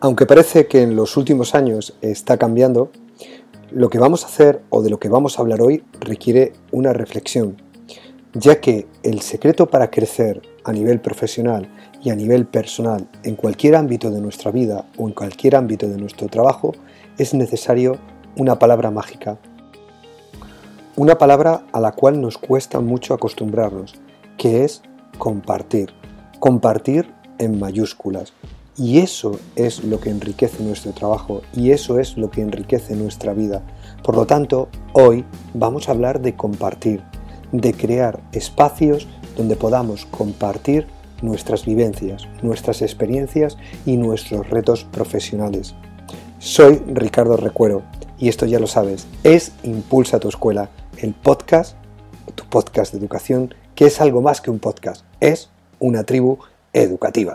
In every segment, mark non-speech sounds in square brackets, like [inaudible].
Aunque parece que en los últimos años está cambiando, lo que vamos a hacer o de lo que vamos a hablar hoy requiere una reflexión, ya que el secreto para crecer a nivel profesional y a nivel personal en cualquier ámbito de nuestra vida o en cualquier ámbito de nuestro trabajo es necesario una palabra mágica. Una palabra a la cual nos cuesta mucho acostumbrarnos, que es compartir. Compartir en mayúsculas. Y eso es lo que enriquece nuestro trabajo y eso es lo que enriquece nuestra vida. Por lo tanto, hoy vamos a hablar de compartir, de crear espacios donde podamos compartir nuestras vivencias, nuestras experiencias y nuestros retos profesionales. Soy Ricardo Recuero y esto ya lo sabes, es Impulsa tu escuela, el podcast, tu podcast de educación, que es algo más que un podcast, es una tribu educativa.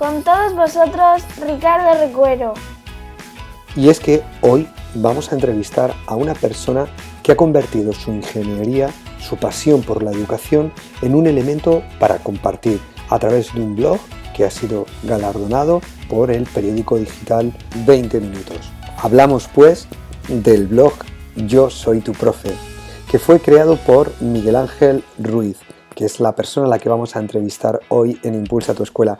Con todos vosotros, Ricardo Recuero. Y es que hoy vamos a entrevistar a una persona que ha convertido su ingeniería, su pasión por la educación, en un elemento para compartir a través de un blog que ha sido galardonado por el periódico digital 20 Minutos. Hablamos pues del blog Yo Soy Tu Profe, que fue creado por Miguel Ángel Ruiz, que es la persona a la que vamos a entrevistar hoy en Impulsa tu Escuela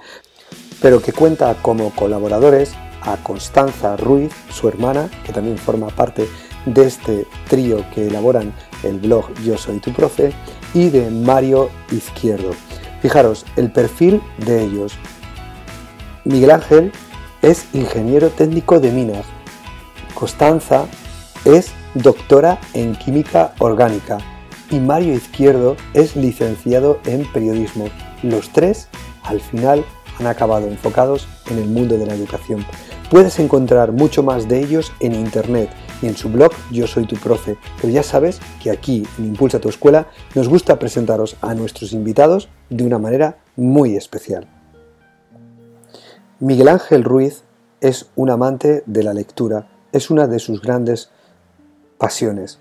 pero que cuenta como colaboradores a Constanza Ruiz, su hermana, que también forma parte de este trío que elaboran el blog Yo Soy Tu Profe, y de Mario Izquierdo. Fijaros, el perfil de ellos. Miguel Ángel es ingeniero técnico de minas. Constanza es doctora en química orgánica. Y Mario Izquierdo es licenciado en periodismo. Los tres, al final, han acabado enfocados en el mundo de la educación. Puedes encontrar mucho más de ellos en internet y en su blog Yo Soy Tu Profe, pero ya sabes que aquí en Impulsa Tu Escuela nos gusta presentaros a nuestros invitados de una manera muy especial. Miguel Ángel Ruiz es un amante de la lectura, es una de sus grandes pasiones.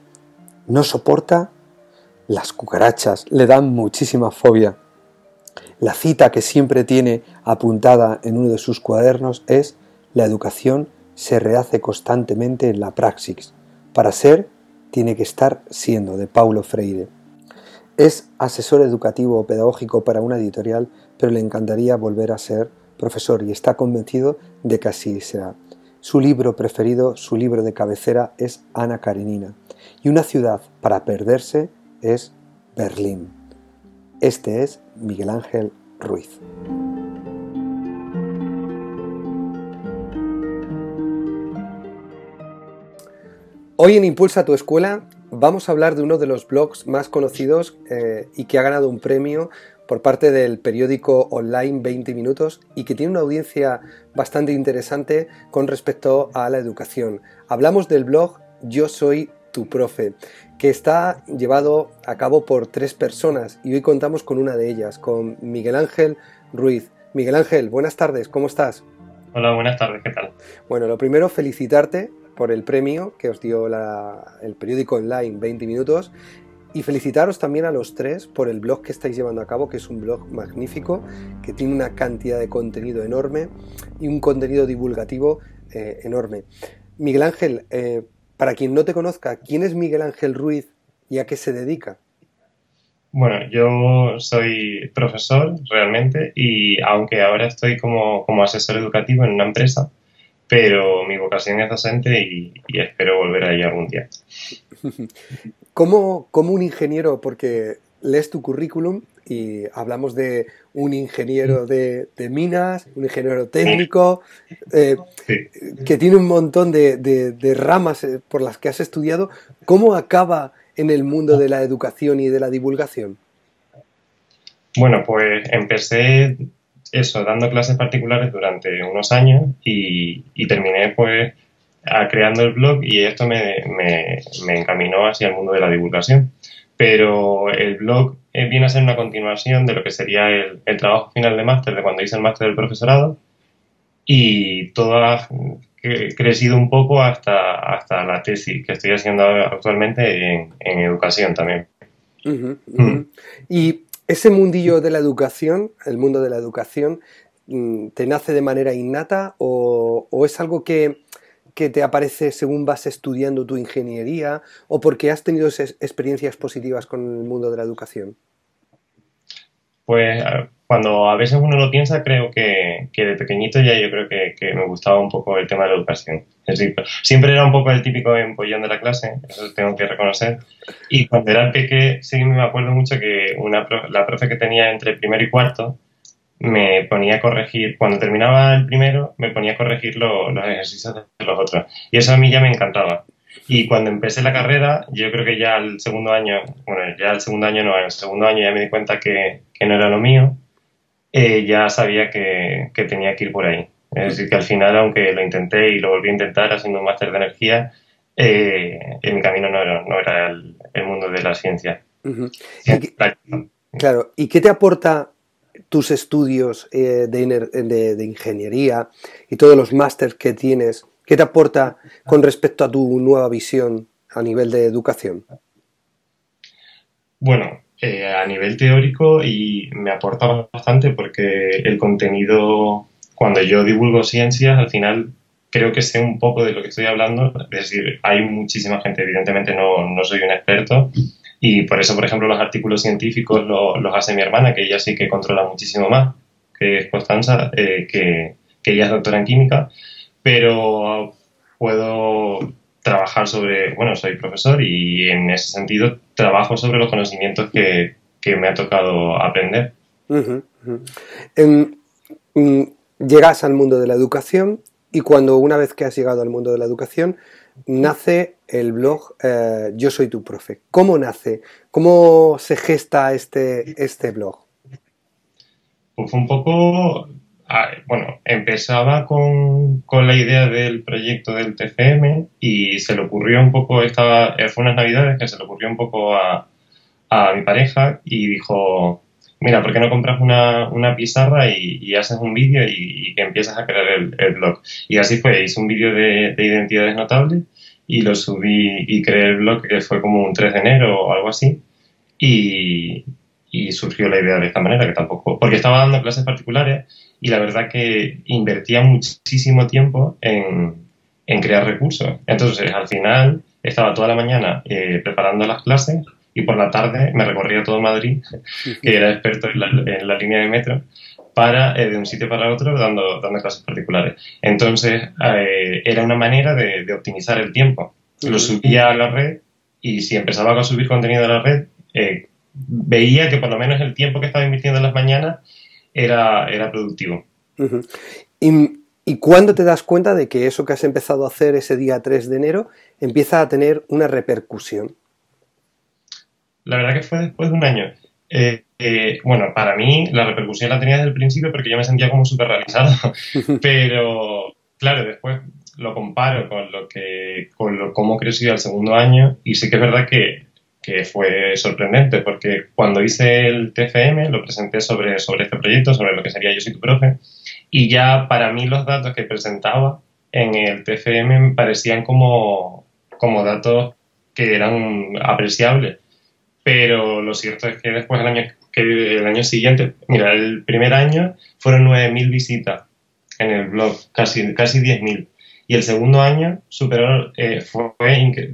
No soporta las cucarachas, le dan muchísima fobia. La cita que siempre tiene apuntada en uno de sus cuadernos es La educación se rehace constantemente en la praxis. Para ser, tiene que estar siendo, de Paulo Freire. Es asesor educativo o pedagógico para una editorial, pero le encantaría volver a ser profesor y está convencido de que así será. Su libro preferido, su libro de cabecera es Ana Karenina. Y una ciudad para perderse es Berlín. Este es Miguel Ángel Ruiz. Hoy en Impulsa tu Escuela vamos a hablar de uno de los blogs más conocidos eh, y que ha ganado un premio por parte del periódico online 20 minutos y que tiene una audiencia bastante interesante con respecto a la educación. Hablamos del blog Yo Soy tu profe, que está llevado a cabo por tres personas y hoy contamos con una de ellas, con Miguel Ángel Ruiz. Miguel Ángel, buenas tardes, ¿cómo estás? Hola, buenas tardes, ¿qué tal? Bueno, lo primero, felicitarte por el premio que os dio el periódico online 20 minutos y felicitaros también a los tres por el blog que estáis llevando a cabo, que es un blog magnífico, que tiene una cantidad de contenido enorme y un contenido divulgativo eh, enorme. Miguel Ángel, eh, para quien no te conozca, ¿quién es Miguel Ángel Ruiz y a qué se dedica? Bueno, yo soy profesor realmente y aunque ahora estoy como, asesor educativo en una empresa, pero mi vocación es docente y, espero volver ahí algún día. [laughs] ¿Cómo, ¿Cómo, un ingeniero, porque lees tu currículum y hablamos de un ingeniero de, minas, un ingeniero técnico, eh, que tiene un montón de, ramas eh, por las que has estudiado. ¿Cómo acaba en el mundo de la educación y de la divulgación? Bueno, pues empecé eso, dando clases particulares durante unos años y, terminé pues creando el blog y esto me, me, encaminó hacia el mundo de la divulgación. Pero el blog eh, viene a ser una continuación de lo que sería el, el trabajo final de máster, de cuando hice el máster del profesorado, y todo ha crecido un poco hasta, hasta la tesis que estoy haciendo actualmente en, en educación también. Mm. Y ese mundillo de la educación, el mundo de la educación, mm, ¿te nace de manera innata o, o es algo que, que, te aparece según vas estudiando tu ingeniería o porque has tenido experiencias positivas con el mundo de la educación? Pues cuando a veces uno lo piensa, creo que, que de pequeñito ya yo creo que, me gustaba un poco el tema de la educación. Es decir, siempre era un poco el típico empollón de la clase, eso tengo que reconocer. Y cuando era pequeño, sí me acuerdo mucho que una la profe que tenía entre primero y cuarto me ponía a corregir, cuando terminaba el primero, me ponía a corregir los ejercicios de los otros. Y eso a mí ya me encantaba. Y cuando empecé la carrera, yo creo que ya el segundo año, bueno, ya el segundo año no, el segundo año ya me di cuenta que, que no era lo mío, eh, ya sabía que, que, tenía que ir por ahí. Es decir, que al final, aunque lo intenté y lo volví a intentar haciendo un máster de energía, eh, en mi camino no era, no era el, mundo de la ciencia. claro, ¿y qué te aporta tus estudios eh, de, ingeniería y todos los másteres que tienes ¿Qué te aporta con respecto a tu nueva visión a nivel de educación? Bueno, eh, a nivel teórico y me aporta bastante porque el contenido, cuando yo divulgo ciencias, al final creo que sé un poco de lo que estoy hablando. Es decir, hay muchísima gente, evidentemente no, no soy un experto y por eso, por ejemplo, los artículos científicos los, hace mi hermana, que ella sí que controla muchísimo más, que es Constanza, eh, que, que ella es doctora en química pero puedo trabajar sobre, bueno, soy profesor y en ese sentido trabajo sobre los conocimientos que, me ha tocado aprender. Mm, llegas al mundo de la educación y cuando una vez que has llegado al mundo de la educación nace el blog eh, Yo soy tu profe. ¿Cómo nace? ¿Cómo se gesta este, este blog? Pues un poco bueno, empezaba con, la idea del proyecto del TFM y se le ocurrió un poco, estaba, eh, fue unas navidades que se le ocurrió un poco a, mi pareja y dijo, mira, ¿por qué no compras una, pizarra y, haces un vídeo y, que empiezas a crear el, blog? Y así fue, hice un vídeo de, de, identidades notables y lo subí y creé el blog que fue como un 3 de enero o algo así. Y, surgió la idea de esta manera, que tampoco, porque estaba dando clases particulares y la verdad que invertía muchísimo tiempo en, crear recursos. Entonces, al final, estaba toda la mañana eh, preparando las clases y por la tarde me recorría todo Madrid, que era experto en la, línea de metro, para eh, de un sitio para otro dando, dando clases particulares. Entonces, eh, era una manera de, optimizar el tiempo. Lo subía a la red y si empezaba a subir contenido a la red, veía que por lo menos el tiempo que estaba invirtiendo en las mañanas era, era productivo. ¿Y, ¿Y cuándo te das cuenta de que eso que has empezado a hacer ese día 3 de enero empieza a tener una repercusión? La verdad que fue después de un año. Eh, eh, bueno, para mí la repercusión la tenía desde el principio porque yo me sentía como súper realizado, [laughs] pero claro, después lo comparo con lo que, con lo, cómo creció el segundo año y sí que es verdad que que fue sorprendente porque cuando hice el TFM lo presenté sobre, sobre este proyecto, sobre lo que sería Yo soy tu profe, y ya para mí los datos que presentaba en el TFM me parecían como, como datos que eran apreciables. Pero lo cierto es que después el año, que el año siguiente, mira, el primer año fueron 9.000 visitas en el blog, casi, casi 10.000 y el segundo año superó, eh, fue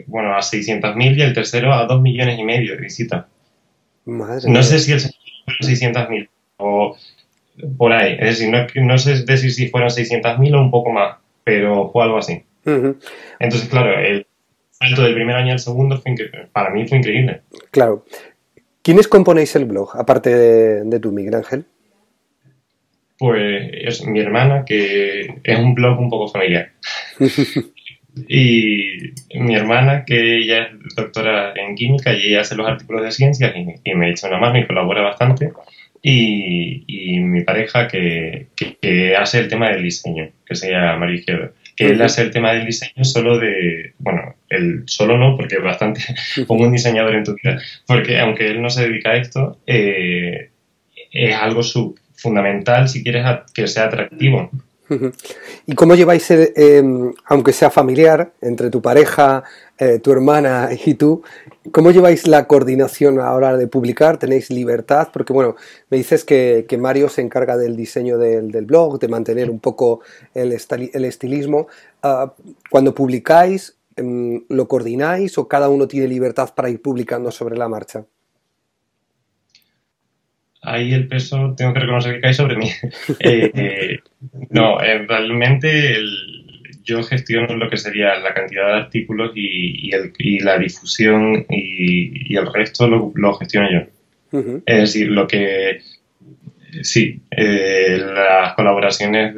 bueno, a 600.000 y el tercero a 2 millones y medio de visitas. no sé si el segundo fueron 600.000 o por ahí. Es decir, no, no sé decir si fueron 600.000 o un poco más, pero fue algo así. Entonces, claro, el salto del primer año al segundo fue para mí fue increíble. Claro. ¿Quiénes componéis el blog, aparte de, de tú, Miguel Ángel? pues es mi hermana, que es un blog un poco familiar. [laughs] y mi hermana, que ella es doctora en química y ella hace los artículos de ciencias y, me echa una mano y colabora bastante. y, mi pareja que, hace el tema del diseño, que se llama María Izquierdo. Que él hace el tema del diseño solo de, bueno, él solo no, porque es bastante como un diseñador en tu vida, porque aunque él no se dedica a esto, eh, es algo sub fundamental si quieres que sea atractivo. ¿Y cómo lleváis, eh, em, aunque sea familiar, entre tu pareja, eh, tu hermana y tú, cómo lleváis la coordinación a la hora de publicar? ¿Tenéis libertad? Porque, bueno, me dices que, Mario se encarga del diseño del, blog, de mantener un poco el, estilismo. Ah, cuando publicáis, em, ¿lo coordináis o cada uno tiene libertad para ir publicando sobre la marcha? Ahí el peso tengo que reconocer que cae sobre mí. Eh, [laughs] eh, no, eh, realmente yo gestiono lo que sería la cantidad de artículos y, la difusión y, el resto lo, gestiono yo. Es decir, lo que sí, las colaboraciones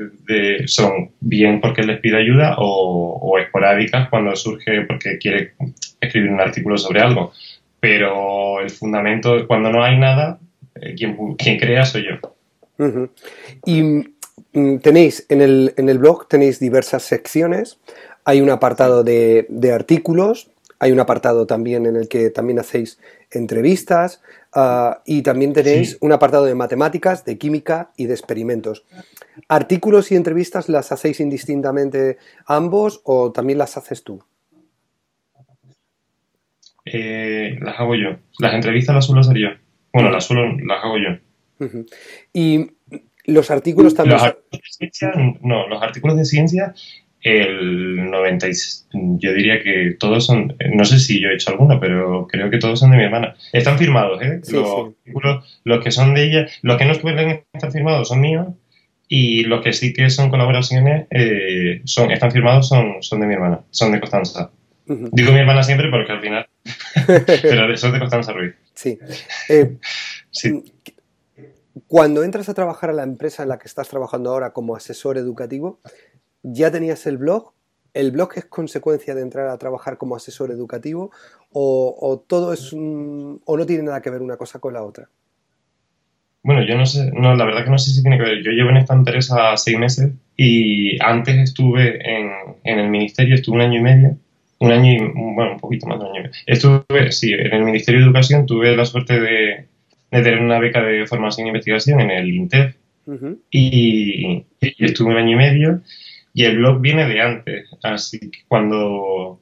son bien porque les pido ayuda o, o, esporádicas cuando surge porque quiere escribir un artículo sobre algo. Pero el fundamento, cuando no hay nada, eh, quien, crea soy yo. Y mm, tenéis en el, en el blog tenéis diversas secciones. Hay un apartado de, artículos, hay un apartado también en el que también hacéis entrevistas ah, y también tenéis un apartado de matemáticas, de química y de experimentos. ¿Artículos y entrevistas las hacéis indistintamente ambos o también las haces tú? Eh, las hago yo. Las entrevistas las suelo hacer yo. Bueno, las suelo, las hago yo. Y los artículos también. Los artículos de ciencia, no, los artículos de ciencia, el 96, yo diría que todos son, no sé si yo he hecho alguno, pero creo que todos son de mi hermana. Están firmados, ¿eh? los artículos, los que son de ella, los que no pueden estar firmados son míos y los que sí que son colaboraciones, eh, son, están firmados son, son de mi hermana, son de Constanza. Digo mi hermana siempre porque al final. [laughs] Pero es de Constanza Ruiz. Sí. Eh, [laughs] sí. Cuando entras a trabajar a la empresa en la que estás trabajando ahora como asesor educativo, ¿ya tenías el blog? ¿El blog es consecuencia de entrar a trabajar como asesor educativo? ¿O, todo es o no tiene nada que ver una cosa con la otra? Bueno, yo no sé, no, la verdad que no sé si tiene que ver. Yo llevo en esta empresa seis meses y antes estuve en, en el ministerio, estuve un año y medio un año y, bueno, un poquito más de un año. Estuve, sí, en el Ministerio de Educación tuve la suerte de, tener una beca de formación e investigación en el INTEF y, estuve un año y medio y el blog viene de antes, así que cuando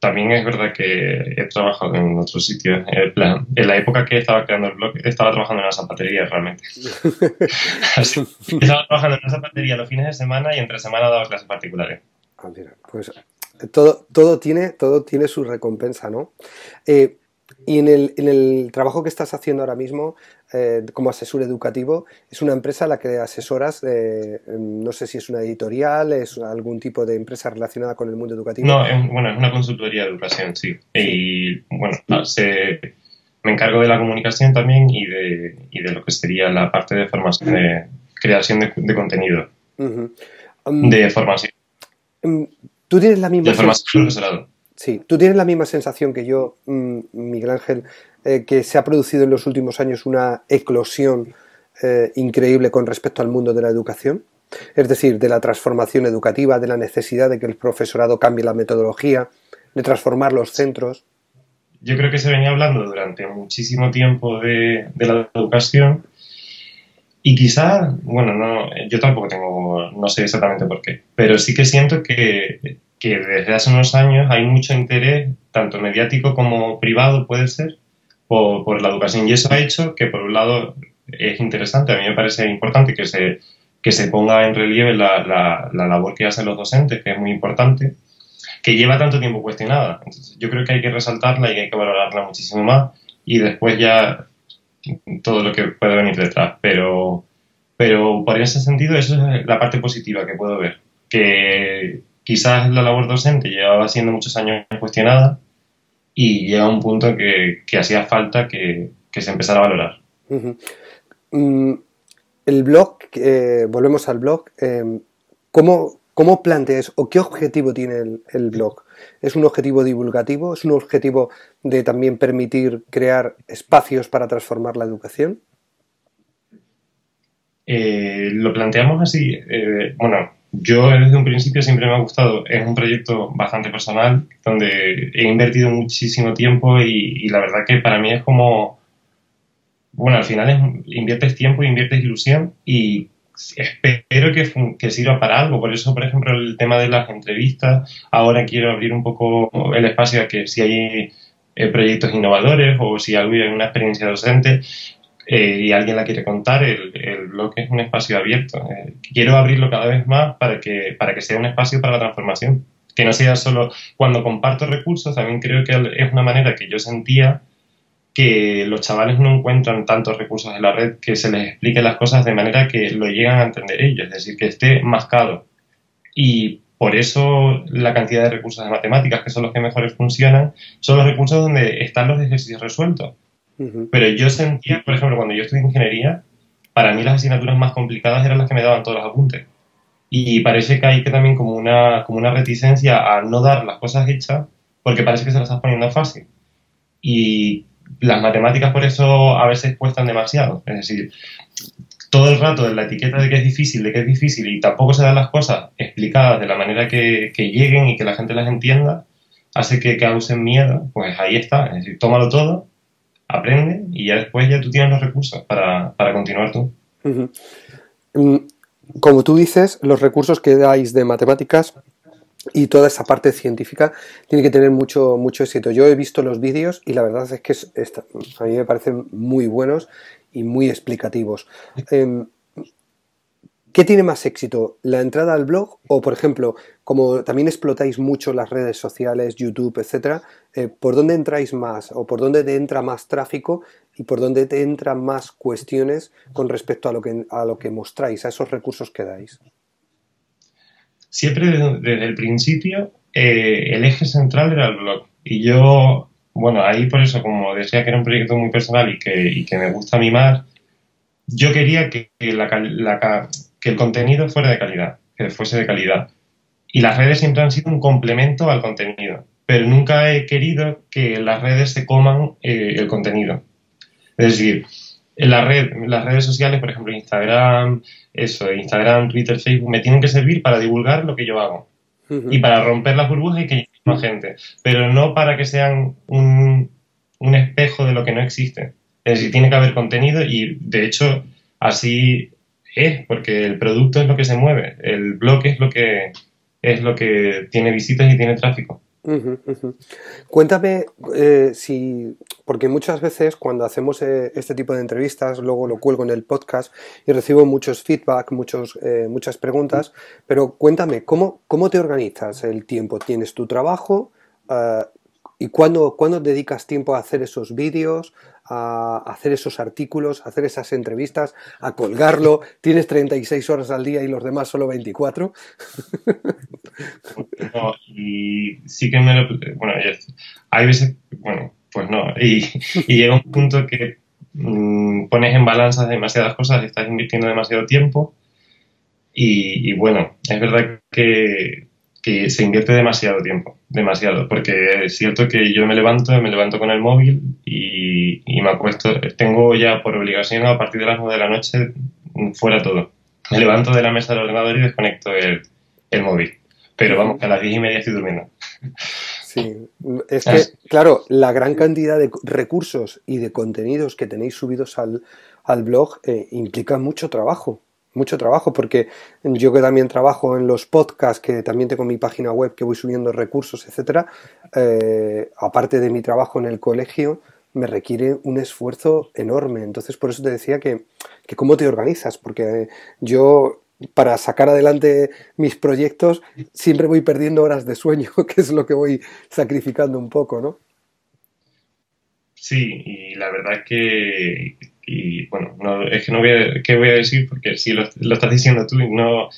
también es verdad que he trabajado en otros sitios. En, plan, en la época que estaba creando el blog, estaba trabajando en una zapatería realmente. [laughs] estaba trabajando en una zapatería los fines de semana y entre semana daba clases particulares. Ah, mira, pues todo, todo, tiene, todo tiene su recompensa, ¿no? Eh, y en el, en el, trabajo que estás haciendo ahora mismo eh, como asesor educativo, es una empresa a la que asesoras, eh, no sé si es una editorial, es algún tipo de empresa relacionada con el mundo educativo. No, es, bueno, es una consultoría de educación, sí. Y bueno, me encargo de la comunicación también y de, y de lo que sería la parte de formación, de creación de, contenido. Um, de formación. Um, Tú tienes la misma sensación. Sí, tú tienes la misma sensación que yo, mm, Miguel Ángel, eh, que se ha producido en los últimos años una eclosión eh, increíble con respecto al mundo de la educación. Es decir, de la transformación educativa, de la necesidad de que el profesorado cambie la metodología, de transformar los centros. Yo creo que se venía hablando durante muchísimo tiempo de, de la educación y quizá, bueno, no, yo tampoco tengo, no sé exactamente por qué, pero sí que siento que, que desde hace unos años hay mucho interés, tanto mediático como privado puede ser, por, por, la educación. Y eso ha hecho que, por un lado, es interesante, a mí me parece importante que se, que se ponga en relieve la, la, la labor que hacen los docentes, que es muy importante, que lleva tanto tiempo cuestionada. Yo creo que hay que resaltarla y hay que valorarla muchísimo más y después ya todo lo que puede venir detrás. Pero, pero por ese sentido, eso es la parte positiva que puedo ver. Que quizás la labor docente llevaba siendo muchos años cuestionada y llega un punto que, que hacía falta que, se empezara a valorar. Mm, el blog, eh, volvemos al blog, eh, ¿cómo, ¿cómo, planteas o qué objetivo tiene el, el blog? ¿Es un objetivo divulgativo? ¿Es un objetivo de también permitir crear espacios para transformar la educación? Eh, lo planteamos así. Eh, bueno, yo desde un principio siempre me ha gustado. Es un proyecto bastante personal donde he invertido muchísimo tiempo y, la verdad que para mí es como. Bueno, al final es, inviertes tiempo, inviertes ilusión y espero que, que, sirva para algo. Por eso, por ejemplo, el tema de las entrevistas, ahora quiero abrir un poco el espacio a que si hay eh, proyectos innovadores o si hay una experiencia docente, eh, y alguien la quiere contar, el, el, blog es un espacio abierto. Eh, quiero abrirlo cada vez más para que, para que sea un espacio para la transformación. Que no sea solo cuando comparto recursos, también creo que es una manera que yo sentía que los chavales no encuentran tantos recursos en la red que se les explique las cosas de manera que lo llegan a entender ellos, es decir, que esté mascado. Y por eso la cantidad de recursos de matemáticas, que son los que mejores funcionan, son los recursos donde están los ejercicios resueltos. Pero yo sentía, por ejemplo, cuando yo estudié ingeniería, para mí las asignaturas más complicadas eran las que me daban todos los apuntes. Y parece que hay que también como una, como una reticencia a no dar las cosas hechas porque parece que se las estás poniendo fácil. Y las matemáticas por eso a veces cuestan demasiado. Es decir, todo el rato de la etiqueta de que es difícil, de que es difícil y tampoco se dan las cosas explicadas de la manera que, que lleguen y que la gente las entienda, hace que causen miedo. Pues ahí está. Es decir, tómalo todo aprende y ya después ya tú tienes los recursos para, continuar tú. Mm, como tú dices, los recursos que dais de matemáticas y toda esa parte científica tiene que tener mucho, mucho éxito. Yo he visto los vídeos y la verdad es que a mí me parecen muy buenos y muy explicativos. Em, ¿Qué tiene más éxito? ¿La entrada al blog? O, por ejemplo, como también explotáis mucho las redes sociales, YouTube, etcétera, eh, ¿por dónde entráis más? ¿O por dónde te entra más tráfico? ¿Y por dónde te entran más cuestiones con respecto a lo que, a lo que mostráis, a esos recursos que dais? Siempre desde, el principio eh, el eje central era el blog. Y yo, bueno, ahí por eso, como decía que era un proyecto muy personal y que, que me gusta mimar, yo quería que la, que el contenido fuera de calidad, que fuese de calidad. Y las redes siempre han sido un complemento al contenido, pero nunca he querido que las redes se coman eh, el contenido. Es decir, la red, las redes sociales, por ejemplo, Instagram, eso, Instagram, Twitter, Facebook, me tienen que servir para divulgar lo que yo hago y para romper las burbujas y que llegue más gente, pero no para que sean un, un espejo de lo que no existe. Es decir, tiene que haber contenido y, de hecho, así es, porque el producto es lo que se mueve, el blog es lo que, es lo que tiene visitas y tiene tráfico. Cuéntame eh, si, porque muchas veces cuando hacemos eh, este tipo de entrevistas, luego lo cuelgo en el podcast y recibo muchos feedback, muchos, eh, muchas preguntas, pero cuéntame, ¿cómo, ¿cómo te organizas el tiempo? ¿Tienes tu trabajo? ¿Y cuándo, cuándo dedicas tiempo a hacer esos vídeos, a hacer esos artículos, a hacer esas entrevistas, a colgarlo? [laughs] ¿Tienes 36 horas al día y los demás solo 24? [laughs] no, y sí que me lo... Bueno, hay veces... Bueno, pues no. Y, llega un punto que mm, pones en balanza demasiadas cosas, estás invirtiendo demasiado tiempo y bueno, es verdad que que se invierte demasiado tiempo, demasiado, porque es cierto que yo me levanto, me levanto con el móvil y, me acuesto, tengo ya por obligación a partir de las 9 de la noche fuera todo. Me levanto de la mesa del ordenador y desconecto el, móvil. Pero vamos, que a las 10 y media estoy durmiendo. Sí, es que, claro, la gran cantidad de recursos y de contenidos que tenéis subidos al, blog eh, implica mucho trabajo mucho trabajo porque yo que también trabajo en los podcasts, que también tengo mi página web que voy subiendo recursos, etcétera, eh, aparte de mi trabajo en el colegio, me requiere un esfuerzo enorme. Entonces, por eso te decía que, que cómo te organizas, porque yo para sacar adelante mis proyectos siempre voy perdiendo horas de sueño, [laughs] que es lo que voy sacrificando un poco, ¿no? Sí, y la verdad que y bueno, no, es que no voy a, ¿qué voy a decir? Porque si lo, estás diciendo tú, no,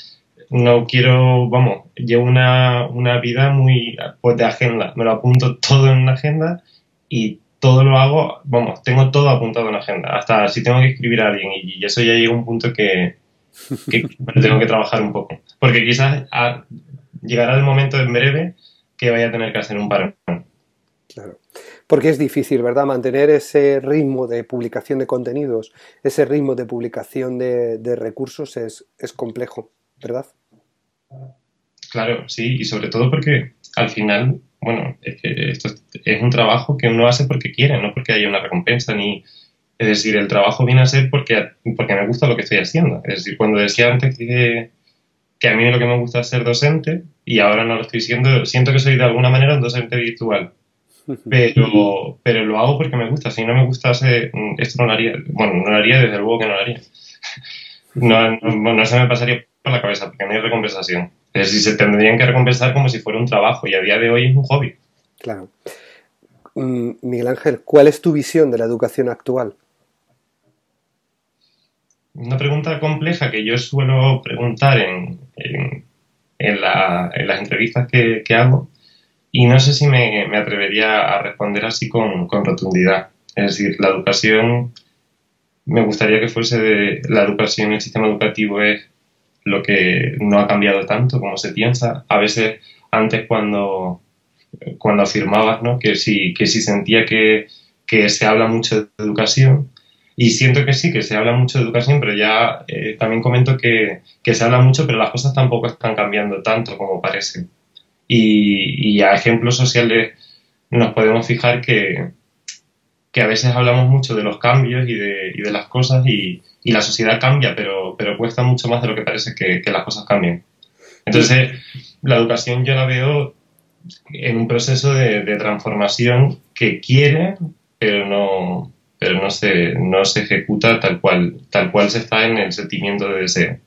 no quiero, vamos, llevo una, una vida muy pues, de agenda, me lo apunto todo en una agenda y todo lo hago, vamos, tengo todo apuntado en una agenda, hasta si tengo que escribir a alguien y, eso ya llega a un punto que, que [laughs] tengo que trabajar un poco, porque quizás llegará el momento en breve que vaya a tener que hacer un parón Claro. Porque es difícil, ¿verdad? Mantener ese ritmo de publicación de contenidos, ese ritmo de publicación de, de recursos es, es complejo, ¿verdad? Claro, sí, y sobre todo porque al final, bueno, es que esto es un trabajo que uno hace porque quiere, no porque haya una recompensa ni... Es decir, el trabajo viene a ser porque, porque me gusta lo que estoy haciendo. Es decir, cuando decía antes que, que a mí lo que me gusta es ser docente y ahora no lo estoy siendo, siento que soy de alguna manera un docente virtual. Pero, pero lo hago porque me gusta. Si no me gustase, esto no lo haría. Bueno, no lo haría, desde luego que no lo haría. No, no, no se me pasaría por la cabeza porque no hay recompensación. Es decir, se tendrían que recompensar como si fuera un trabajo y a día de hoy es un hobby. Claro. Mm, Miguel Ángel, ¿cuál es tu visión de la educación actual? Una pregunta compleja que yo suelo preguntar en, en, en, la, en las entrevistas que, que, hago y no sé si me, me atrevería a responder así con, con, rotundidad. Es decir, la educación, me gustaría que fuese de, la educación, el sistema educativo es lo que no ha cambiado tanto como se piensa. A veces antes cuando, cuando afirmabas ¿no? que, si, que si sentía que, que se habla mucho de educación, y siento que sí, que se habla mucho de educación, pero ya eh, también comento que, que, se habla mucho, pero las cosas tampoco están cambiando tanto como parece. Y, a ejemplos sociales nos podemos fijar que, que a veces hablamos mucho de los cambios y de, y de las cosas y, y, la sociedad cambia, pero, pero cuesta mucho más de lo que parece que, que las cosas cambien. Entonces, la educación yo la veo en un proceso de, de transformación que quiere, pero no, pero no se, no se ejecuta tal cual, tal cual se está en el sentimiento de deseo.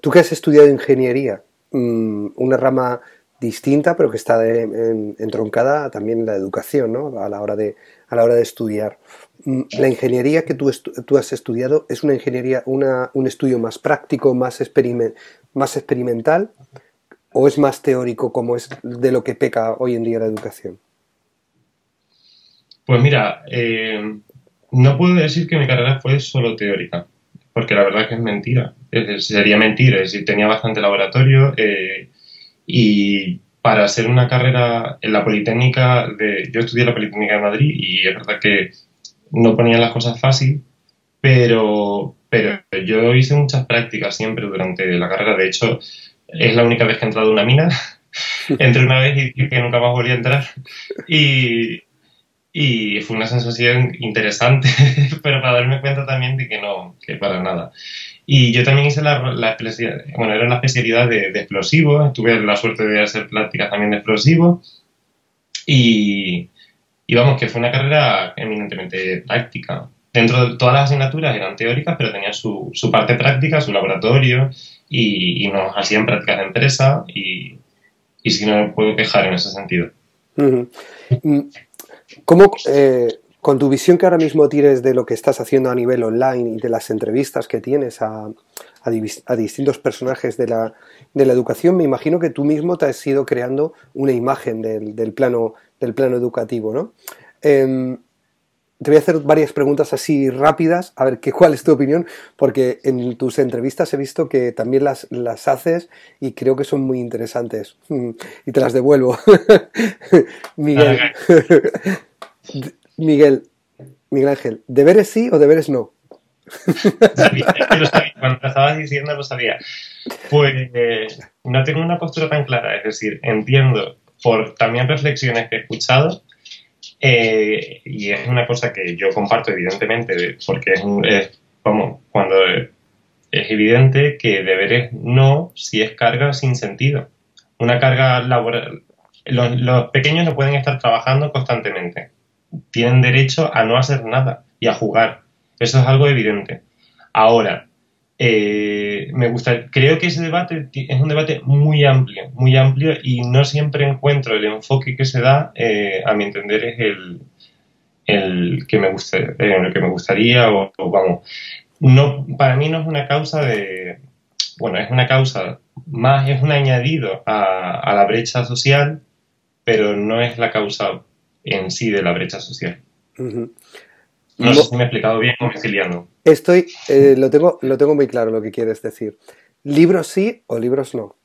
Tú que has estudiado ingeniería, mm, una rama distinta, pero que está entroncada también en la educación, ¿no? A la hora de, a la hora de estudiar. Mm, la ingeniería que tú, tú has estudiado es una ingeniería, una, un estudio más práctico, más, experiment, más experimental, o es más teórico como es de lo que peca hoy en día la educación? Pues mira, eh, no puedo decir que mi carrera fue solo teórica, porque la verdad es que es mentira. Es, sería mentira, es decir, tenía bastante laboratorio eh, y para hacer una carrera en la Politécnica, de, yo estudié la Politécnica de Madrid y es verdad que no ponían las cosas fácil, pero, pero yo hice muchas prácticas siempre durante la carrera. De hecho, es la única vez que he entrado a una mina. [laughs] Entré una vez y que nunca más volví a entrar. Y, y fue una sensación interesante, [laughs] pero para darme cuenta también de que no, que para nada. Y yo también hice la, especialidad, bueno, era la especialidad de, de, explosivos, tuve la suerte de hacer prácticas también de explosivos y, y vamos, que fue una carrera eminentemente práctica. Dentro de todas las asignaturas eran teóricas, pero tenían su, su parte práctica, su laboratorio y, nos hacían prácticas de empresa y, y sí no me puedo quejar en ese sentido. -huh. ¿Cómo, eh, con tu visión que ahora mismo tienes de lo que estás haciendo a nivel online y de las entrevistas que tienes a, a, a distintos personajes de la, de la, educación, me imagino que tú mismo te has ido creando una imagen del, del plano, del plano educativo, ¿no? Eh, te voy a hacer varias preguntas así rápidas, a ver qué, cuál es tu opinión, porque en tus entrevistas he visto que también las, las haces y creo que son muy interesantes. [laughs] Y te las devuelvo. [laughs] Miguel. [laughs] Miguel. Miguel Ángel, ¿deberes sí o deberes no? Lo sabía. Cuando lo estabas diciendo lo sabía. Pues no tengo una postura tan clara, es decir, entiendo por también reflexiones que he escuchado eh, y es una cosa que yo comparto, evidentemente, porque es, es como cuando es evidente que deberes no si es carga sin sentido. Una carga laboral. Los, pequeños no pueden estar trabajando constantemente. Tienen derecho a no hacer nada y a jugar. Eso es algo evidente. Ahora, eh, me gusta, creo que ese debate es un debate muy amplio, muy amplio y no siempre encuentro el enfoque que se da, eh, a mi entender, es el, el que me gusta, eh, el que me gustaría o, vamos, no, para mí no es una causa de, bueno, es una causa más, es un añadido a la brecha social, pero no es la causa en sí de la brecha social. Uh -huh. No, sé si me he explicado bien o me estoy eh, lo, tengo, lo tengo muy claro lo que quieres decir. ¿Libros sí o libros no?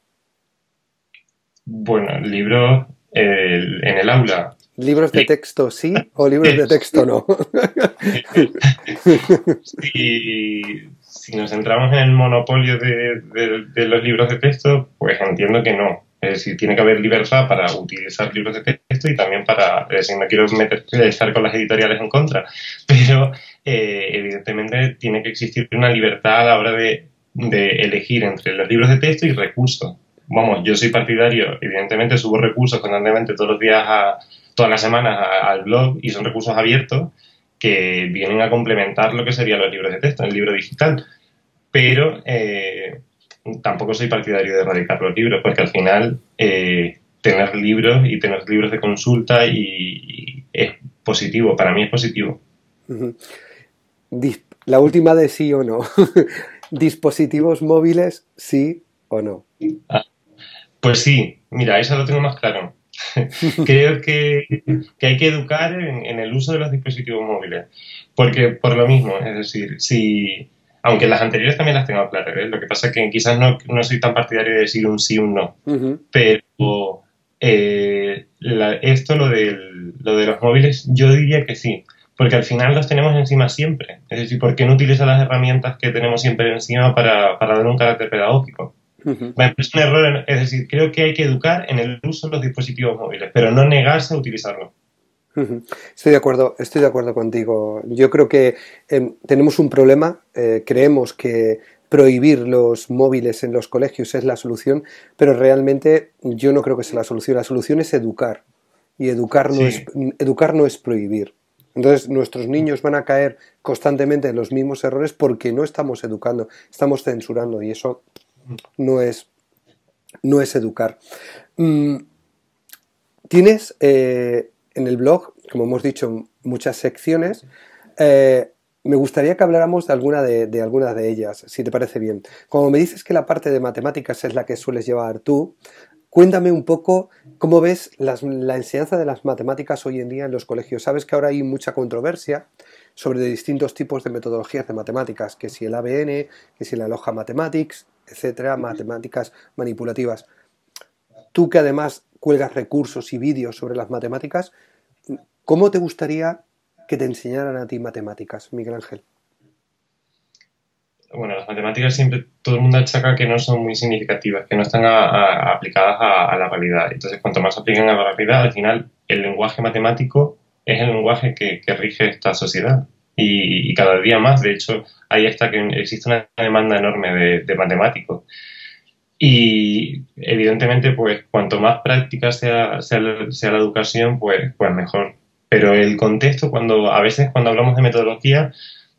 Bueno, libros eh, en el aula ¿Libros de texto sí o libros de texto no? [laughs] si nos centramos en el monopolio de, los libros de texto, pues entiendo que no. Es decir, tiene que haber libertad para utilizar libros de texto y también para, es decir, no quiero meter, estar con las editoriales en contra, [laughs] pero eh, evidentemente tiene que existir una libertad a la hora de, de elegir entre los libros de texto y recursos. Vamos, yo soy partidario, evidentemente subo recursos constantemente todos los días, a, todas las semanas al blog y son recursos abiertos que vienen a complementar lo que serían los libros de texto, el libro digital. Pero eh, tampoco soy partidario de erradicar los libros, porque al final eh, tener libros y tener libros de consulta y, es positivo, para mí es positivo. La última de sí o no. [laughs] ¿Dispositivos móviles sí o no? Ah, pues sí, mira, eso lo tengo más claro. [laughs] Creo que, hay que educar en, el uso de los dispositivos móviles, porque por lo mismo, es decir, si, aunque las anteriores también las tengo claras, ¿eh? lo que pasa es que quizás no, soy tan partidario de decir un sí o un no, pero eh, esto, lo, lo de los móviles, yo diría que sí, porque al final los tenemos encima siempre, es decir, ¿por qué no utilizar las herramientas que tenemos siempre encima para, para dar un carácter pedagógico? Es un error, es decir, creo que hay que educar en el uso de los dispositivos móviles, pero no negarse a utilizarlo. Estoy de acuerdo, estoy de acuerdo contigo. Yo creo que em, tenemos un problema. Eh, creemos que prohibir los móviles en los colegios es la solución, pero realmente yo no creo que sea la solución. La solución es educar y educar no, es, educar no es prohibir. Entonces nuestros niños van a caer constantemente en los mismos errores porque no estamos educando, estamos censurando y eso no es, no es educar. Mm, tienes eh, en el blog, como hemos dicho, muchas secciones. Eh, me gustaría que habláramos de alguna de, de ellas, si te parece bien. Como me dices que la parte de matemáticas es la que sueles llevar tú, cuéntame un poco cómo ves la enseñanza de las matemáticas hoy en día en los colegios. Sabes que ahora hay mucha controversia sobre distintos tipos de metodologías de matemáticas, que si el ABN, que si la Loja Mathematics, etcétera, matemáticas manipulativas. Tú que además cuelgas recursos y vídeos sobre las matemáticas, ¿cómo te gustaría que te enseñaran a ti matemáticas, Miguel Ángel? Bueno, las matemáticas siempre todo el mundo achaca que no son muy significativas, que no están aplicadas a, la realidad. Entonces, cuanto más aplican a la realidad, al final el lenguaje matemático es el lenguaje que rige esta sociedad y, cada día más. De hecho, ahí está que existe una demanda enorme de, matemáticos. Y evidentemente, pues cuanto más práctica sea, sea, la educación, pues, pues mejor. Pero el contexto, cuando a veces cuando hablamos de metodología,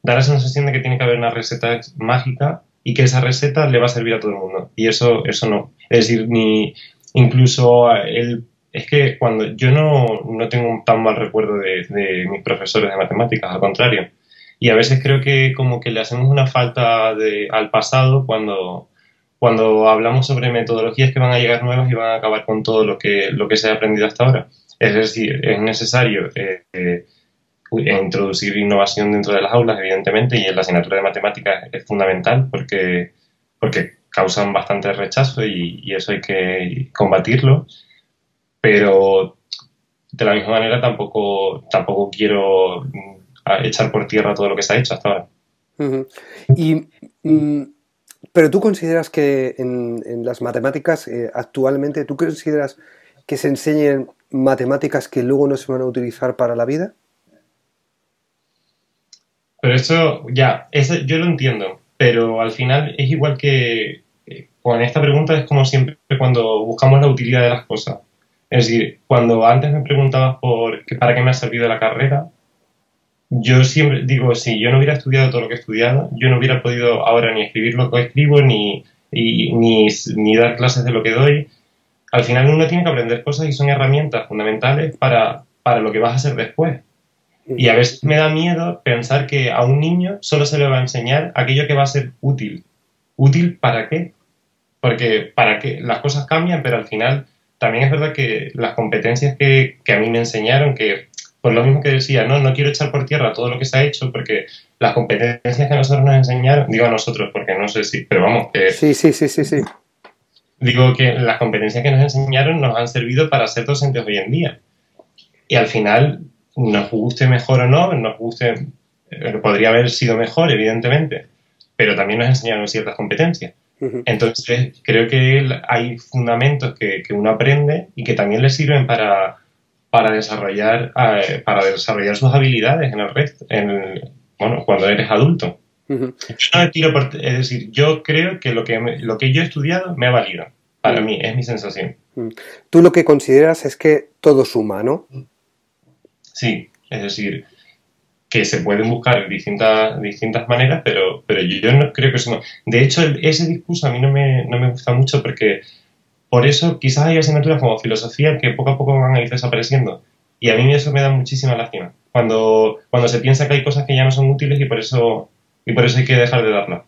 da la sensación de que tiene que haber una receta mágica y que esa receta le va a servir a todo el mundo. Y eso, eso no. Es decir, ni incluso el es que cuando yo no, no tengo un tan mal recuerdo de, mis profesores de matemáticas, al contrario. Y a veces creo que como que le hacemos una falta de, al pasado cuando, cuando hablamos sobre metodologías que van a llegar nuevas y van a acabar con todo lo que, lo que se ha aprendido hasta ahora. Es decir, es necesario eh, eh, introducir innovación dentro de las aulas, evidentemente, y en la asignatura de matemáticas es fundamental porque, porque causan bastante rechazo y, eso hay que combatirlo pero de la misma manera tampoco, tampoco quiero mm, echar por tierra todo lo que se ha hecho hasta ahora. y, mm, pero tú consideras que en, las matemáticas eh, actualmente, ¿tú consideras que se enseñen matemáticas que luego no se van a utilizar para la vida? Pero eso, ya, eso yo lo entiendo, pero al final es igual que eh, con esta pregunta es como siempre cuando buscamos la utilidad de las cosas. Es decir, cuando antes me preguntabas por para qué me ha servido la carrera, yo siempre digo, si yo no hubiera estudiado todo lo que he estudiado, yo no hubiera podido ahora ni escribir lo que escribo, ni, ni, ni dar clases de lo que doy. Al final uno tiene que aprender cosas y son herramientas fundamentales para, para lo que vas a hacer después. Y a veces me da miedo pensar que a un niño solo se le va a enseñar aquello que va a ser útil. ¿Útil para qué? Porque para qué las cosas cambian, pero al final también es verdad que las competencias que, a mí me enseñaron, que por lo mismo que decía, no, no quiero echar por tierra todo lo que se ha hecho, porque las competencias que nosotros nos enseñaron, digo a nosotros, porque no sé si, pero vamos, que... Sí, sí, sí, sí, sí. Digo que las competencias que nos enseñaron nos han servido para ser docentes hoy en día. y al final, nos guste mejor o no, nos guste, eh, podría haber sido mejor, evidentemente, pero también nos enseñaron ciertas competencias. Entonces, creo que hay fundamentos que, uno aprende y que también le sirven para, para, desarrollar, eh, para desarrollar sus habilidades en el resto, en bueno, cuando eres adulto. Yo no tiro por, es decir, yo creo que lo que, lo que yo he estudiado me ha valido. Para mí, es mi sensación. Tú lo que consideras es que todo suma, ¿no? Sí, es decir, que se pueden buscar distintas, distintas maneras, pero, pero yo no creo que eso De hecho, ese discurso a mí no me, no me gusta mucho porque por eso quizás hay asignaturas como filosofía que poco a poco van a ir desapareciendo. Y a mí eso me da muchísima lástima. Cuando, cuando se piensa que hay cosas que ya no son útiles y por eso, y por eso hay que dejar de darla.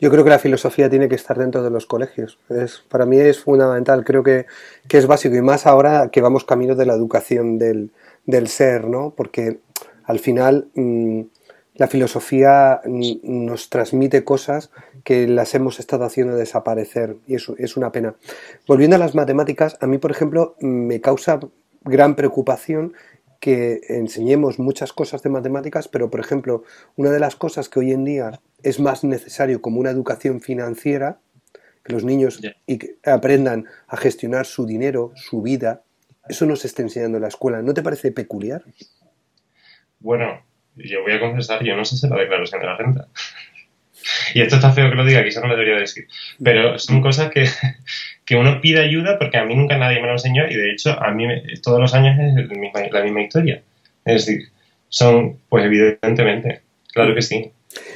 Yo creo que la filosofía tiene que estar dentro de los colegios. Es, para mí es fundamental, creo que, que es básico y más ahora que vamos camino de la educación del, del ser, ¿no? Porque al final mm, la filosofía nos transmite cosas que las hemos estado haciendo desaparecer y eso es una pena. Volviendo a las matemáticas, a mí, por ejemplo, me causa gran preocupación que enseñemos muchas cosas de matemáticas, pero, por ejemplo, una de las cosas que hoy en día es más necesario como una educación financiera, que los niños aprendan a gestionar su dinero, su vida, eso no se está enseñando en la escuela. ¿No te parece peculiar? Bueno, yo voy a confesar, yo no sé si la declaración de la renta. y esto está feo que lo diga, quizás no lo debería decir. Pero son cosas que, [laughs] que, uno pide ayuda porque a mí nunca nadie me lo enseñó y de hecho a mí todos los años es la misma historia. Es decir, son, pues evidentemente, claro que sí.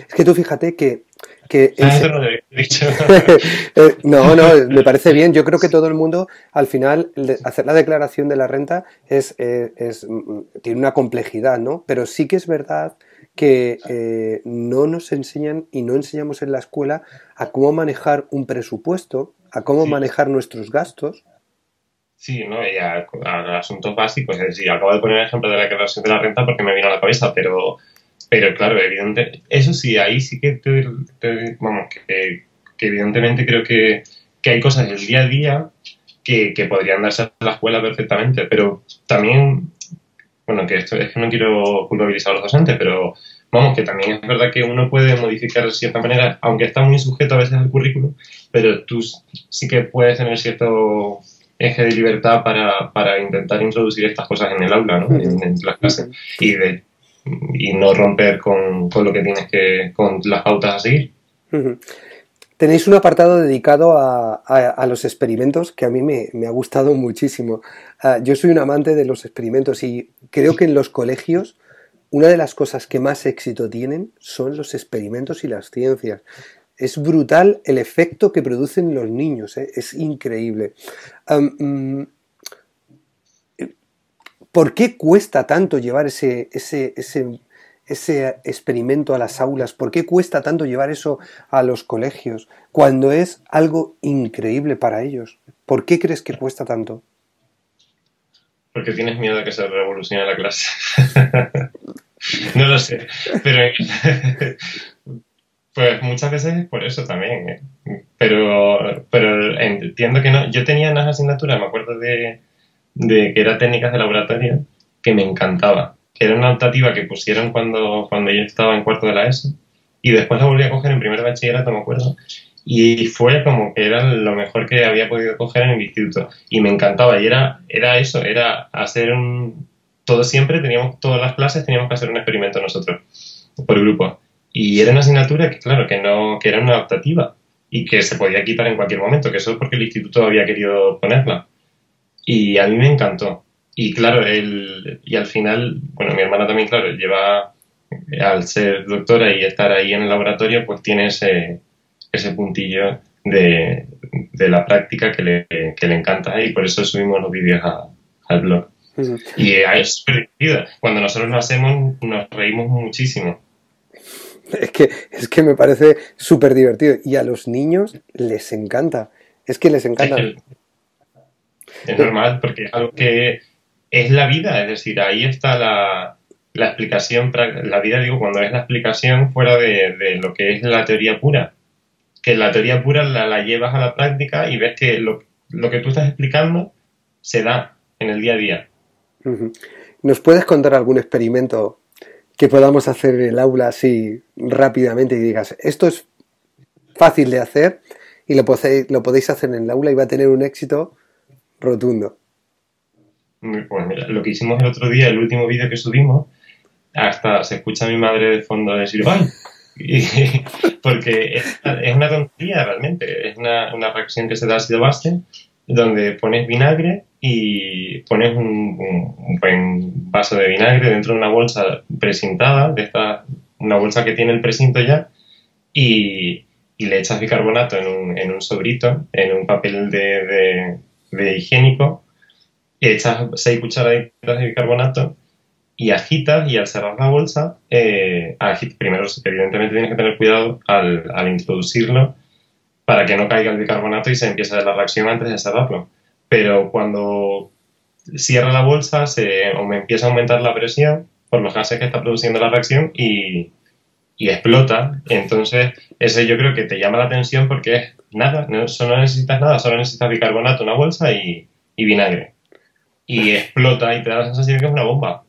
Es que tú fíjate que que [laughs] no, no, me parece bien. Yo creo que todo el mundo, al final, hacer la declaración de la renta es, eh, mm, tiene una complejidad, ¿no? Pero sí que es verdad que eh, no nos enseñan y no enseñamos en la escuela a cómo manejar un presupuesto, a cómo manejar nuestros gastos. Sí, ¿no? Y a, asuntos básicos. Es decir, acabo de poner el ejemplo de la declaración de la renta porque me vino a la cabeza, pero pero claro, evidente, eso sí, ahí sí que, vamos, que, evidentemente creo que, hay cosas del día a día que, podrían darse a la escuela perfectamente, pero también, bueno, que esto es que no quiero culpabilizar a los docentes, pero vamos, que también es verdad que uno puede modificar de cierta manera, aunque está muy sujeto a veces al currículo, pero tú sí que puedes tener cierto eje de libertad para, intentar introducir estas cosas en el aula, ¿no? en, en las clases. Y de, y no romper con, lo que tienes que, con las pautas a seguir. Tenéis un apartado dedicado a, los experimentos que a mí me, ha gustado muchísimo. Ah, yo soy un amante de los experimentos y creo que en los colegios una de las cosas que más éxito tienen son los experimentos y las ciencias. Es brutal el efecto que producen los niños, ¿eh? es increíble. Mm, ¿Por qué cuesta tanto llevar ese, ese, ese, experimento a las aulas? ¿Por qué cuesta tanto llevar eso a los colegios cuando es algo increíble para ellos? ¿Por qué crees que cuesta tanto? Porque tienes miedo de que se revolucione la clase. [laughs] no lo sé, pero [laughs] pues muchas veces es por eso también. ¿eh? Pero, pero entiendo que no. Yo tenía unas asignaturas, me acuerdo de, de que era técnicas de laboratorio que me encantaba. Que era una optativa que pusieron cuando, cuando yo estaba en cuarto de la ESO y después la volví a coger en primer bachillerato, me acuerdo. Y fue como que era lo mejor que había podido coger en el instituto. Y me encantaba. Y era, era eso, era hacer un... Todo siempre, teníamos, todas las clases teníamos que hacer un experimento nosotros, por grupo. Y era una asignatura que, claro, que no, que era una adaptativa y que se podía quitar en cualquier momento, que eso es porque el instituto había querido ponerla. Y a mí me encantó. Y claro, él, y al final, bueno, mi hermana también, claro, lleva, al ser doctora y estar ahí en el laboratorio, pues tiene ese, ese puntillo de, la práctica que le, que le encanta y por eso subimos los vídeos al blog. Y es súper divertido. Cuando nosotros lo hacemos, nos reímos muchísimo. Es que, es que me parece súper divertido. Y a los niños les encanta. Es que les encanta. Es normal, porque es algo que es la vida, es decir, ahí está la, la explicación, la vida digo, cuando es la explicación fuera de, lo que es la teoría pura. Que la teoría pura la, llevas a la práctica y ves que lo, que tú estás explicando se da en el día a día. ¿Nos puedes contar algún experimento que podamos hacer en el aula así rápidamente y digas, esto es fácil de hacer y lo podéis, lo podéis hacer en el aula y va a tener un éxito rotundo? Pues mira, lo que hicimos el otro día, el último vídeo que subimos, hasta se escucha a mi madre de fondo decir ¡ay! [laughs] porque es, una tontería realmente, es una, una reacción que se da ácido base, donde pones vinagre y pones un, buen vaso de vinagre dentro de una bolsa presintada, de esta, una bolsa que tiene el precinto ya, y, le echas bicarbonato en un, en un sobrito, en un papel de, higiénico, y echas seis cucharaditas de bicarbonato y agitas y al cerrar la bolsa, eh, primero evidentemente tienes que tener cuidado al, al, introducirlo para que no caiga el bicarbonato y se empiece la reacción antes de cerrarlo pero cuando cierra la bolsa se o me empieza a aumentar la presión por los gases que está produciendo la reacción y, explota. Entonces, ese yo creo que te llama la atención porque es nada, no, no necesitas nada, solo necesitas bicarbonato, una bolsa y, vinagre. Y [laughs] explota y te da la sensación que es una bomba.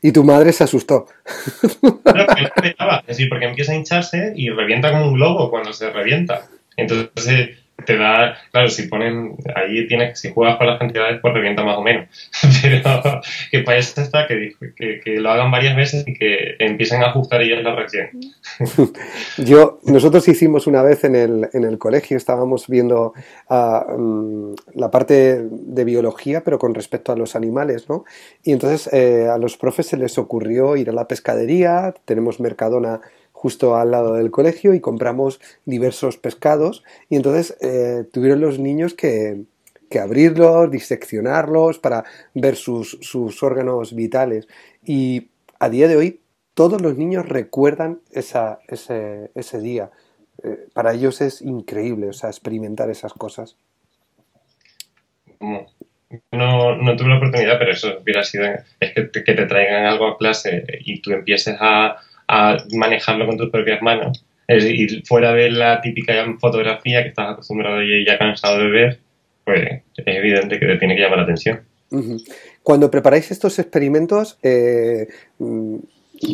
Y tu madre se asustó. [laughs] es decir, porque empieza a hincharse y revienta como un globo cuando se revienta. Entonces, te da, claro, si ponen, ahí tienes, si juegas con las cantidades, pues revienta más o menos. [laughs] Pero que para eso está, que, que, lo hagan varias veces y que empiecen a ajustar ellos la reacción. [laughs] Yo, nosotros hicimos una vez en el, en el colegio, estábamos viendo uh, la parte de biología, pero con respecto a los animales, ¿no? Y entonces eh, a los profes se les ocurrió ir a la pescadería, tenemos Mercadona justo al lado del colegio y compramos diversos pescados y entonces eh, tuvieron los niños que, abrirlos, diseccionarlos para ver sus, órganos vitales y a día de hoy todos los niños recuerdan esa, ese, ese día. Eh, para ellos es increíble, o sea, experimentar esas cosas. No, no tuve la oportunidad, pero eso hubiera sido, es que que te traigan algo a clase y tú empieces a, a manejarlo con tus propias manos. Es decir, fuera de la típica fotografía que estás acostumbrado y ya cansado de ver, pues es evidente que te tiene que llamar la atención. Cuando preparáis estos experimentos, eh, mm,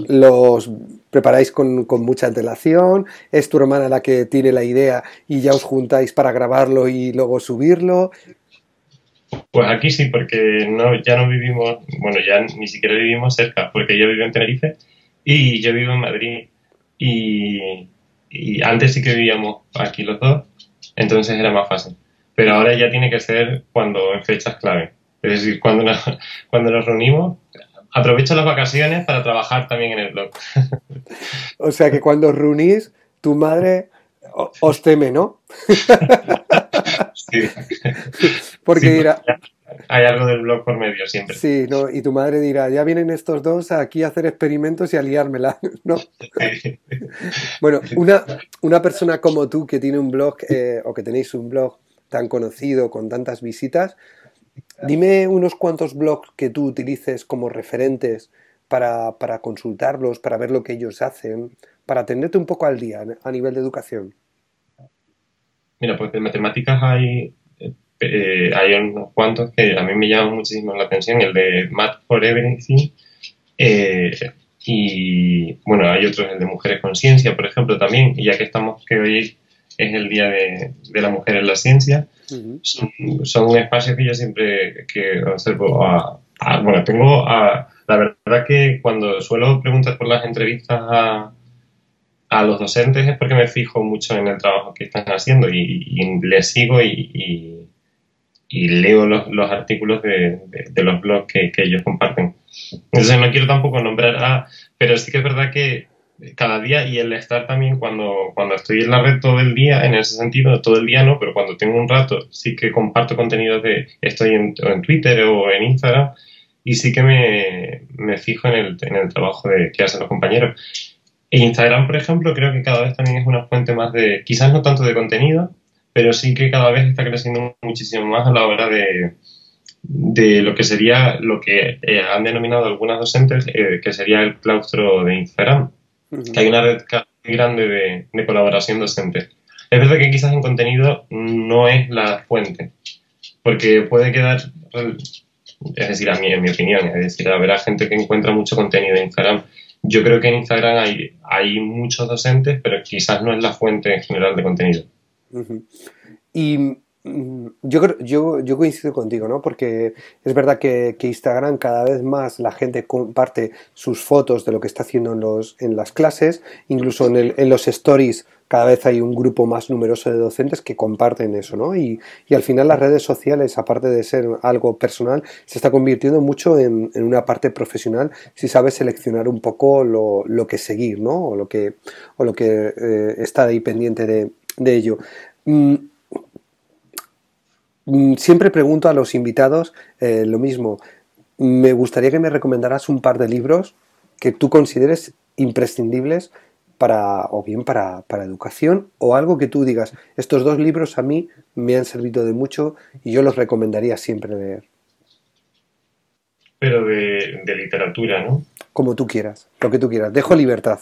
los preparáis con, mucha antelación, es tu hermana la que tiene la idea y ya os juntáis para grabarlo y luego subirlo. Pues aquí sí, porque no, ya no vivimos, bueno, ya ni siquiera vivimos cerca, porque yo vivo en Tenerife y yo vivo en Madrid y, antes sí que vivíamos aquí los dos, entonces era más fácil. Pero ahora ya tiene que ser cuando en fechas clave. Es decir, cuando nos, [laughs] cuando nos reunimos, aprovecho las vacaciones para trabajar también en el blog. [laughs] O sea que cuando os reunís, tu madre os teme, ¿no? [laughs] Sí. [laughs] Porque dirá, hay algo del blog por medio siempre. Sí, no, y tu madre dirá, ya vienen estos dos aquí a hacer experimentos y a liármela, [laughs] ¿no? [laughs] bueno, una, una persona como tú que tiene un blog eh, o que tenéis un blog tan conocido, con tantas visitas, dime unos cuantos blogs que tú utilices como referentes para, para consultarlos, para ver lo que ellos hacen, para atenderte un poco al día a nivel de educación. Mira, pues de matemáticas hay eh, hay unos cuantos que a mí me llaman muchísimo la atención, el de Math for Everything. Eh, y bueno, hay otros, el de Mujeres con Ciencia, por ejemplo, también, y ya que estamos, que hoy es el Día de, la Mujer en la Ciencia, son, un espacio que yo siempre que observo. bueno, tengo a, la verdad que cuando suelo preguntar por las entrevistas a, a los docentes es porque me fijo mucho en el trabajo que están haciendo y, les sigo y, leo los, los artículos de, de, los blogs que, que, ellos comparten. Entonces no quiero tampoco nombrar a, pero sí que es verdad que cada día y el estar también cuando, cuando estoy en la red todo el día, en ese sentido, todo el día no, pero cuando tengo un rato sí que comparto contenidos de, estoy en, en Twitter o en Instagram y sí que me, me fijo en el, en el trabajo de, que hacen los compañeros. Instagram, por ejemplo, creo que cada vez también es una fuente más de, quizás no tanto de contenido, pero sí que cada vez está creciendo muchísimo más a la hora de, de lo que sería lo que eh, han denominado algunas docentes, eh, que sería el claustro de Instagram, que hay una red grande de, colaboración docente. Es verdad que quizás en contenido no es la fuente, porque puede quedar es decir, a mí, en mi opinión, es decir, habrá gente que encuentra mucho contenido en Instagram. Yo creo que en Instagram hay, hay muchos docentes, pero quizás no es la fuente en general de contenido. Y yo, yo, yo coincido contigo, ¿no? Porque es verdad que, Instagram cada vez más la gente comparte sus fotos de lo que está haciendo en, los, en las clases, incluso en, el, en los stories cada vez hay un grupo más numeroso de docentes que comparten eso, ¿no? Y, y, al final las redes sociales, aparte de ser algo personal, se está convirtiendo mucho en, en una parte profesional si sabes seleccionar un poco lo, lo, que seguir, ¿no? O lo que, o lo que eh, está ahí pendiente de, de ello. Mm, siempre pregunto a los invitados eh, lo mismo. Me gustaría que me recomendaras un par de libros que tú consideres imprescindibles para, o bien para, para, educación, o algo que tú digas, estos dos libros a mí me han servido de mucho y yo los recomendaría siempre leer. Pero de, de literatura, ¿no? Como tú quieras, lo que tú quieras. Dejo libertad.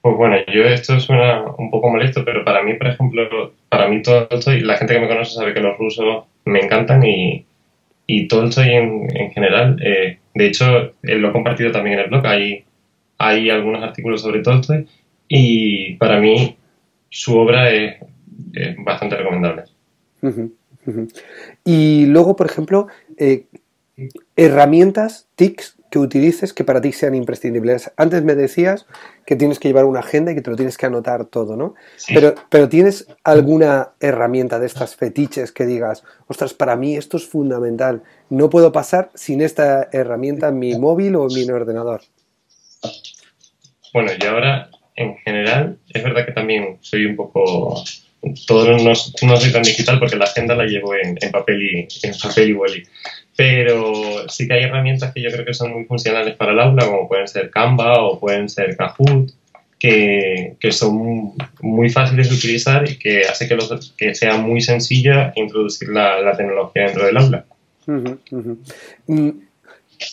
Pues bueno, yo esto suena un poco molesto, pero para mí, por ejemplo, para mí Tolstoy, la gente que me conoce sabe que los rusos me encantan y, y Tolstoy en, en general, eh, de hecho, lo he compartido también en el blog, hay hay algunos artículos sobre Tolstoy y para mí su obra es, bastante recomendable. Y luego, por ejemplo, eh, herramientas, TICs que utilices que para ti sean imprescindibles. Antes me decías que tienes que llevar una agenda y que te lo tienes que anotar todo, ¿no? Pero, pero ¿tienes alguna herramienta de estas fetiches que digas, ostras, para mí esto es fundamental, no puedo pasar sin esta herramienta en mi móvil o en mi ordenador? Bueno, y ahora, en general, es verdad que también soy un poco... Todo no, no soy tan digital porque la agenda la llevo en, papel y en papel y boli. Pero sí que hay herramientas que yo creo que son muy funcionales para el aula, como pueden ser Canva o pueden ser Kahoot, que, que, son muy fáciles de utilizar y que hace que, los, que sea muy sencilla introducir la, la tecnología dentro del aula.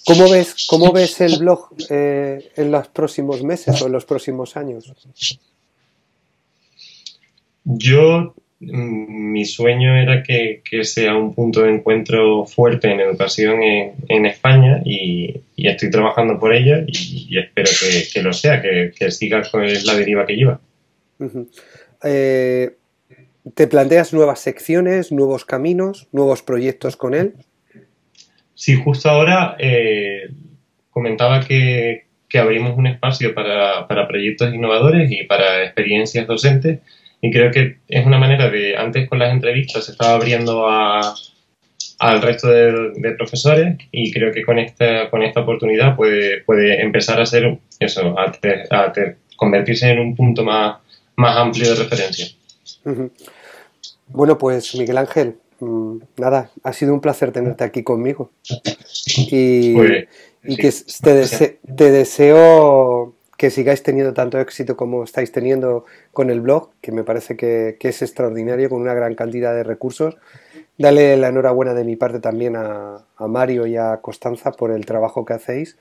¿Cómo ves, cómo ves el blog eh, en los próximos meses o en los próximos años? Yo, mm, mi sueño era que, sea un punto de encuentro fuerte en educación en, España y, estoy trabajando por ello y, espero que, lo sea, que, siga con la deriva que lleva. Eh, ¿Te planteas nuevas secciones, nuevos caminos, nuevos proyectos con él? Sí, justo ahora eh, comentaba que, abrimos un espacio para, proyectos innovadores y para experiencias docentes y creo que es una manera de, antes con las entrevistas se estaba abriendo al resto de, profesores y creo que con esta, con esta oportunidad puede, puede empezar a ser eso, a, convertirse en un punto más, más amplio de referencia. Bueno, pues Miguel Ángel, Mm, nada, ha sido un placer tenerte aquí conmigo. [laughs] Y, que te, te, deseo que sigáis teniendo tanto éxito como estáis teniendo con el blog, que me parece que, es extraordinario, con una gran cantidad de recursos. Dale la enhorabuena de mi parte también a, Mario y a Constanza por el trabajo que hacéis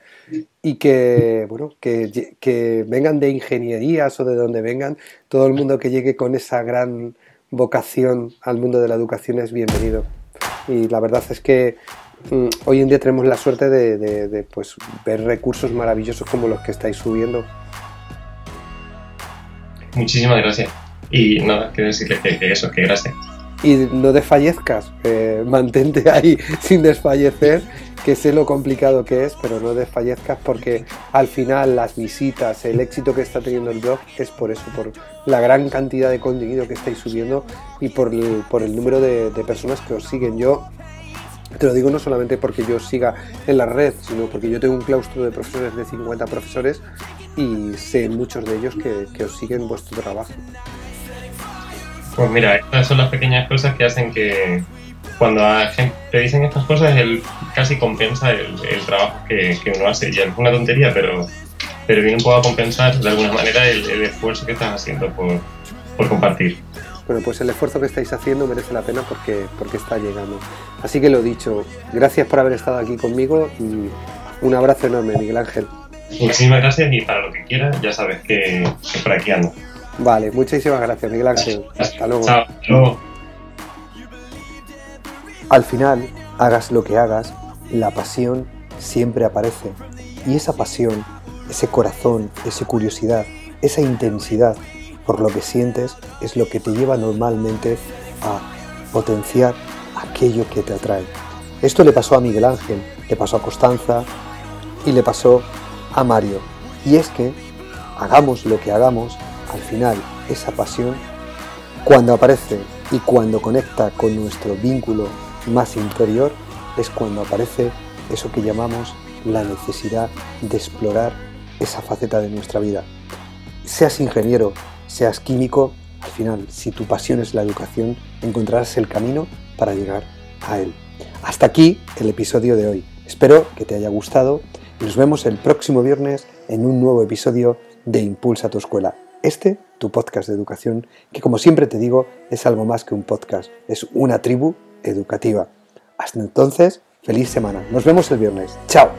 y que, bueno, que, que vengan de ingenierías o de donde vengan, todo el mundo que llegue con esa gran vocación al mundo de la educación es bienvenido. Y la verdad es que hoy en día tenemos la suerte de, pues, ver recursos maravillosos como los que estáis subiendo. Muchísimas gracias. Y nada, quiero decirle que, eso, que gracias. Y no desfallezcas, eh, [laughs] mantente ahí sin desfallecer que sé lo complicado que es, pero no desfallezcas porque al final las visitas, el éxito que está teniendo el blog es por eso, por la gran cantidad de contenido que estáis subiendo y por el, por el número de, personas que os siguen. Yo te lo digo no solamente porque yo siga en la red, sino porque yo tengo un claustro de profesores de 50 profesores y sé muchos de ellos que, que os siguen vuestro trabajo. Pues mira, estas son las pequeñas cosas que hacen que, cuando te dicen estas cosas, él casi compensa el, trabajo que, uno hace. Y es una tontería, pero, pero viene un poco a compensar de alguna manera el, esfuerzo que estás haciendo por, compartir. Bueno, pues el esfuerzo que estáis haciendo merece la pena porque, porque está llegando. Así que lo dicho, gracias por haber estado aquí conmigo y un abrazo enorme, Miguel Ángel. Muchísimas gracias y para lo que quieras, ya sabes que, por aquí ando. Vale, muchísimas gracias, Miguel Ángel. Hasta luego. Chao. Hasta luego. Al final, Hagas lo que hagas, la pasión siempre aparece. Y esa pasión, ese corazón, esa curiosidad, esa intensidad por lo que sientes es lo que te lleva normalmente a potenciar aquello que te atrae. Esto le pasó a Miguel Ángel, le pasó a Constanza y le pasó a Mario. Y es que hagamos lo que hagamos, al final esa pasión, cuando aparece y cuando conecta con nuestro vínculo más interior, es cuando aparece eso que llamamos la necesidad de explorar esa faceta de nuestra vida. Seas ingeniero, seas químico, al final, si tu pasión es la educación, encontrarás el camino para llegar a él. Hasta aquí el episodio de hoy. Espero que te haya gustado y nos vemos el próximo viernes en un nuevo episodio de Impulsa tu escuela. Este, tu podcast de educación, que como siempre te digo, es algo más que un podcast, es una tribu educativa. Hasta entonces, feliz semana. Nos vemos el viernes. Chao.